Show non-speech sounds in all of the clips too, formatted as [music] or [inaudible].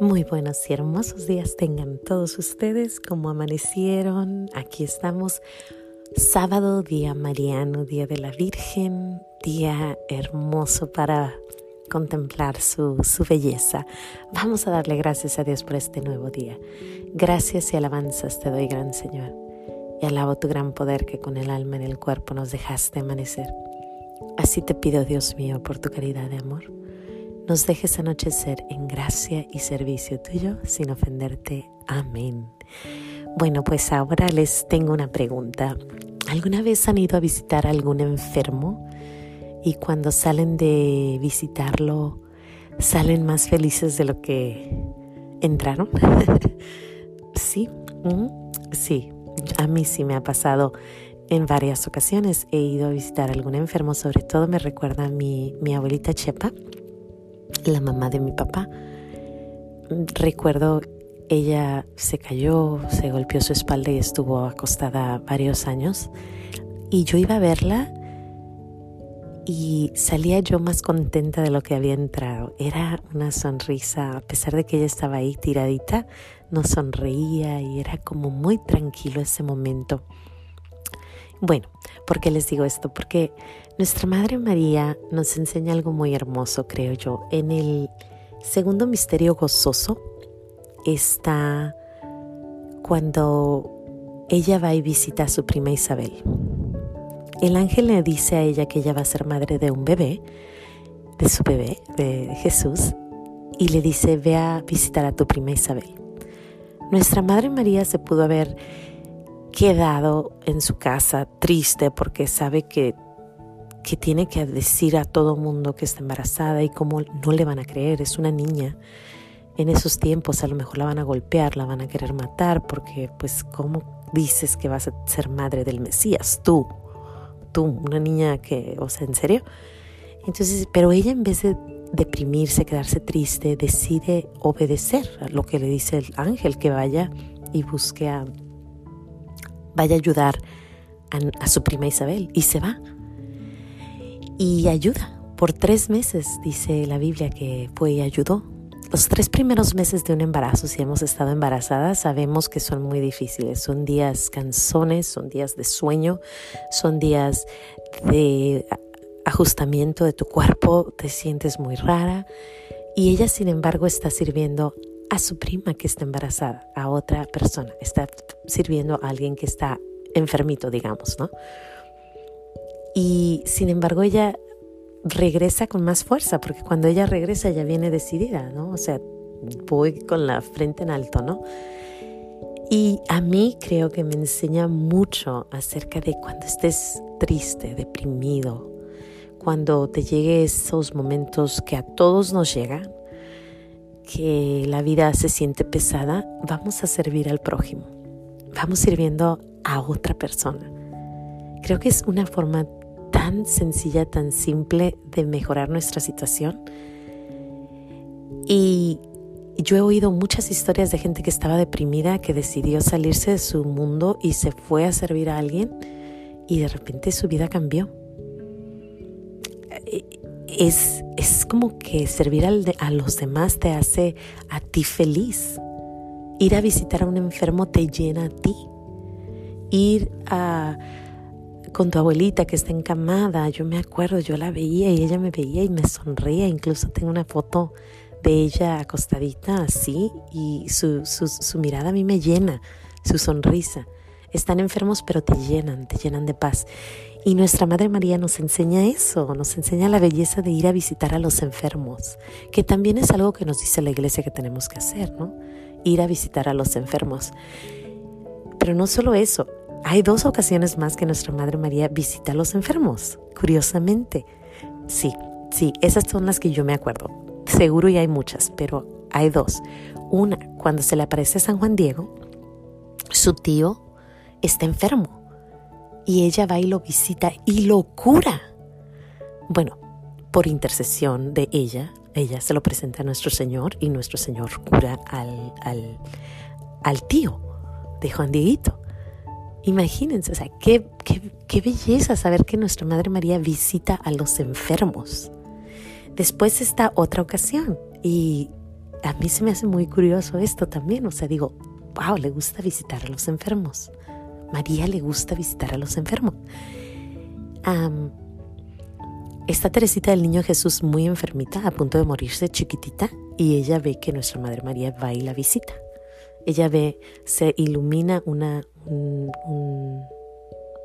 Muy buenos y hermosos días tengan todos ustedes, como amanecieron. Aquí estamos, sábado, día mariano, día de la Virgen, día hermoso para contemplar su, su belleza. Vamos a darle gracias a Dios por este nuevo día. Gracias y alabanzas te doy, gran Señor. Y alabo tu gran poder que con el alma en el cuerpo nos dejaste amanecer. Así te pido, Dios mío, por tu caridad de amor nos dejes anochecer en gracia y servicio tuyo sin ofenderte. Amén. Bueno, pues ahora les tengo una pregunta. ¿Alguna vez han ido a visitar a algún enfermo y cuando salen de visitarlo salen más felices de lo que entraron? [laughs] sí, sí, a mí sí me ha pasado en varias ocasiones. He ido a visitar a algún enfermo, sobre todo me recuerda a mi abuelita Chepa la mamá de mi papá. Recuerdo ella se cayó, se golpeó su espalda y estuvo acostada varios años. Y yo iba a verla y salía yo más contenta de lo que había entrado. Era una sonrisa, a pesar de que ella estaba ahí tiradita, no sonreía y era como muy tranquilo ese momento. Bueno, ¿por qué les digo esto? Porque nuestra Madre María nos enseña algo muy hermoso, creo yo. En el segundo misterio gozoso está cuando ella va y visita a su prima Isabel. El ángel le dice a ella que ella va a ser madre de un bebé, de su bebé, de Jesús, y le dice, ve a visitar a tu prima Isabel. Nuestra Madre María se pudo haber quedado en su casa triste porque sabe que, que tiene que decir a todo mundo que está embarazada y cómo no le van a creer, es una niña. En esos tiempos a lo mejor la van a golpear, la van a querer matar porque pues cómo dices que vas a ser madre del Mesías, tú, tú, una niña que, o sea, ¿en serio? Entonces, pero ella en vez de deprimirse, quedarse triste, decide obedecer a lo que le dice el ángel, que vaya y busque a vaya a ayudar a, su prima Isabel y se va. Y ayuda. Por tres meses dice la Biblia que fue y ayudó. Los tres primeros meses de un embarazo, si hemos estado embarazadas, sabemos que son muy difíciles. Son días canzones, son días de sueño, son días de ajustamiento de tu cuerpo, te sientes muy rara. Y ella, sin embargo, está sirviendo a su prima que está embarazada, a otra persona, está sirviendo a alguien que está enfermito, digamos, ¿no? Y sin embargo ella regresa con más fuerza, porque cuando ella regresa ella viene decidida, ¿no? O sea, voy con la frente en alto, ¿no? Y a mí creo que me enseña mucho acerca de cuando estés triste, deprimido, cuando te lleguen esos momentos que a todos nos llegan, que la vida se siente pesada, vamos a servir al prójimo. Vamos sirviendo a otra persona. Creo que es una forma tan sencilla, tan simple de mejorar nuestra situación. Y yo he oído muchas historias de gente que estaba deprimida, que decidió salirse de su mundo y se fue a servir a alguien y de repente su vida cambió es, es como que servir a los demás te hace a ti feliz. Ir a visitar a un enfermo te llena a ti. Ir a, con tu abuelita que está encamada, yo me acuerdo, yo la veía y ella me veía y me sonreía. Incluso tengo una foto de ella acostadita así y su, su, su mirada a mí me llena, su sonrisa. Están enfermos pero te llenan, te llenan de paz. Y nuestra Madre María nos enseña eso, nos enseña la belleza de ir a visitar a los enfermos, que también es algo que nos dice la iglesia que tenemos que hacer, ¿no? Ir a visitar a los enfermos. Pero no solo eso, hay dos ocasiones más que nuestra Madre María visita a los enfermos, curiosamente. Sí, sí, esas son las que yo me acuerdo. Seguro y hay muchas, pero hay dos. Una, cuando se le aparece a San Juan Diego, su tío está enfermo y ella va y lo visita y lo cura. Bueno, por intercesión de ella, ella se lo presenta a nuestro Señor y nuestro Señor cura al, al, tío de Juan Dieguito. Imagínense, o sea, qué, qué, qué belleza saber que nuestra Madre María visita a los enfermos. Después está otra ocasión y a mí se me hace muy curioso esto también. O sea, digo, wow, le gusta visitar a los enfermos. María le gusta visitar a los enfermos. está Teresita del Niño Jesús muy enfermita, a punto de morirse chiquitita, y ella ve que nuestra Madre María va y la visita. Ella ve, se ilumina una,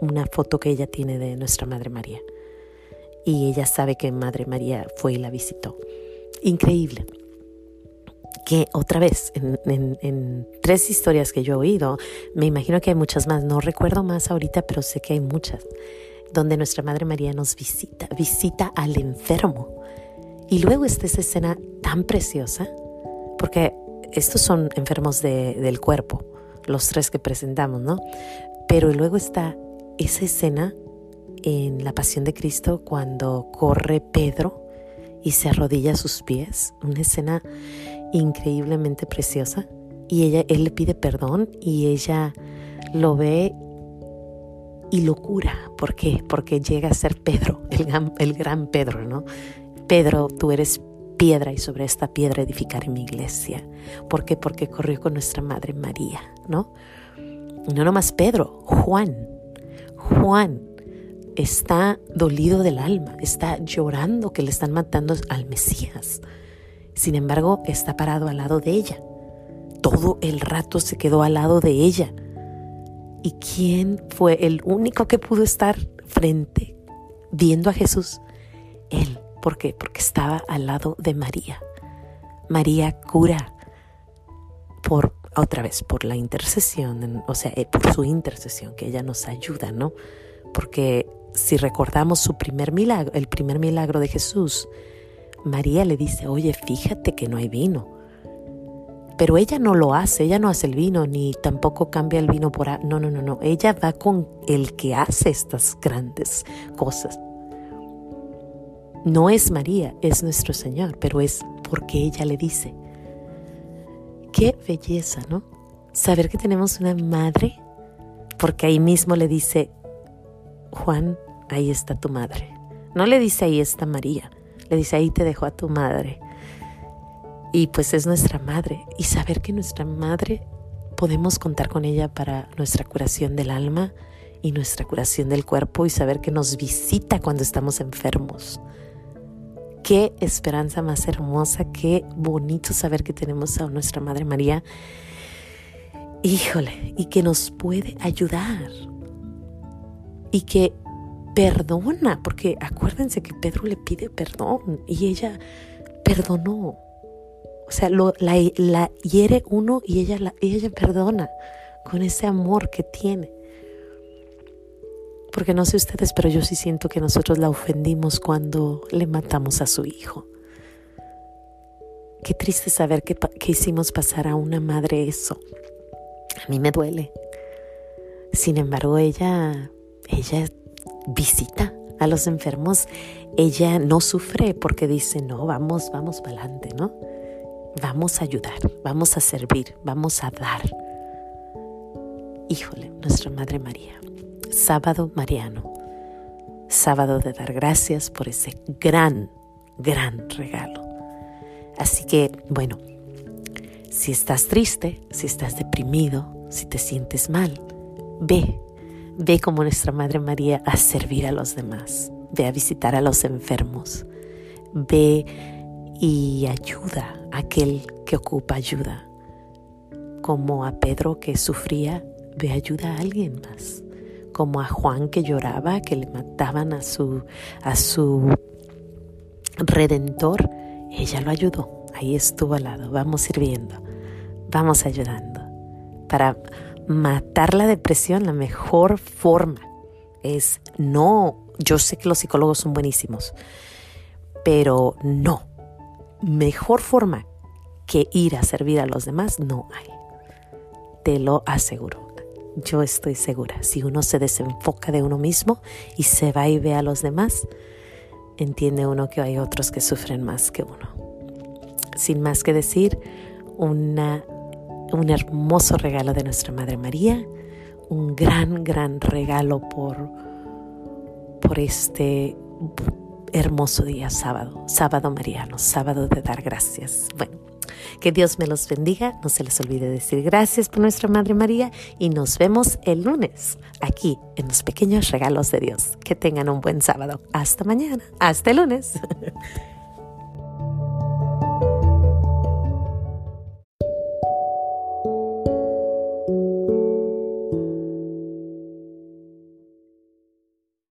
una foto que ella tiene de nuestra Madre María. Y ella sabe que Madre María fue y la visitó. Increíble que otra vez, en, tres historias que yo he oído, me imagino que hay muchas más, no recuerdo más ahorita, pero sé que hay muchas, donde nuestra Madre María nos visita, visita al enfermo. Y luego está esa escena tan preciosa, porque estos son enfermos del cuerpo, los tres que presentamos, ¿no? Pero luego está esa escena en la Pasión de Cristo cuando corre Pedro y se arrodilla a sus pies, una escena increíblemente preciosa y ella, él le pide perdón y ella lo ve y lo cura. ¿Por qué? Porque llega a ser Pedro, [laughs] el gran, el gran Pedro, ¿no? Pedro, tú eres piedra y sobre esta piedra edificaré mi iglesia. ¿Por qué? Porque corrió con nuestra Madre María, ¿no? no nomás Pedro, Juan. Juan está dolido del alma, está llorando que le están matando al Mesías. Sin embargo, está parado al lado de ella. Todo el rato se quedó al lado de ella. ¿Y quién fue el único que pudo estar frente, viendo a Jesús? Él. ¿Por qué? Porque estaba al lado de María. María cura por otra vez por la intercesión, o sea, eh, por su intercesión que ella nos ayuda, ¿no? Porque si recordamos su primer milagro, el primer milagro de Jesús, María le dice, oye, fíjate que no hay vino. Pero ella no lo hace, ella no hace el vino, ni tampoco cambia el vino por... No, no, no, no. Ella va con el que hace estas grandes cosas. No es María, es nuestro Señor, pero es porque ella le dice. Qué belleza, ¿no? Saber que tenemos una madre, porque ahí mismo le dice, Juan, ahí está tu madre. No le dice ahí está María, le dice, ahí te dejo a tu madre. Y pues es nuestra madre. Y saber que nuestra madre podemos contar con ella para nuestra curación del alma y nuestra curación del cuerpo y saber que nos visita cuando estamos enfermos. Qué esperanza más hermosa, qué bonito saber que tenemos a nuestra Madre María. Híjole, y que nos puede ayudar. Y que perdona, porque acuérdense que Pedro le pide perdón y ella perdonó. O sea, la, hiere uno y ella, la, ella perdona con ese amor que tiene. Porque no sé ustedes, pero yo sí siento que nosotros la ofendimos cuando le matamos a su hijo. Qué triste saber que, que hicimos pasar a una madre eso. A mí me duele. Sin embargo, ella, ella visita a los enfermos, ella no sufre porque dice, no, vamos, vamos para adelante, ¿no? Vamos a ayudar, vamos a servir, vamos a dar. Híjole, nuestra Madre María, sábado mariano, sábado de dar gracias por ese gran, gran regalo. Así que, bueno, si estás triste, si estás deprimido, si te sientes mal, ve Ve como nuestra Madre María a servir a los demás. Ve a visitar a los enfermos. Ve y ayuda a aquel que ocupa ayuda. Como a Pedro que sufría, ve ayuda a alguien más. Como a Juan que lloraba, que le mataban a su, a su redentor, ella lo ayudó. Ahí estuvo al lado. Vamos sirviendo. Vamos ayudando. Para matar la depresión, la mejor forma es no, yo sé que los psicólogos son buenísimos, pero no, mejor forma que ir a servir a los demás no hay. Te lo aseguro. Yo estoy segura. Si uno se desenfoca de uno mismo y se va y ve a los demás, entiende uno que hay otros que sufren más que uno. Sin más que decir, una un hermoso regalo de nuestra Madre María, un gran, gran regalo por, por este hermoso día sábado, sábado mariano, sábado de dar gracias. Bueno, Que Dios me los bendiga. No se les olvide decir gracias por nuestra Madre María y nos vemos el lunes aquí en los pequeños regalos de Dios. Que tengan un buen sábado. Hasta mañana. Hasta el lunes. [laughs]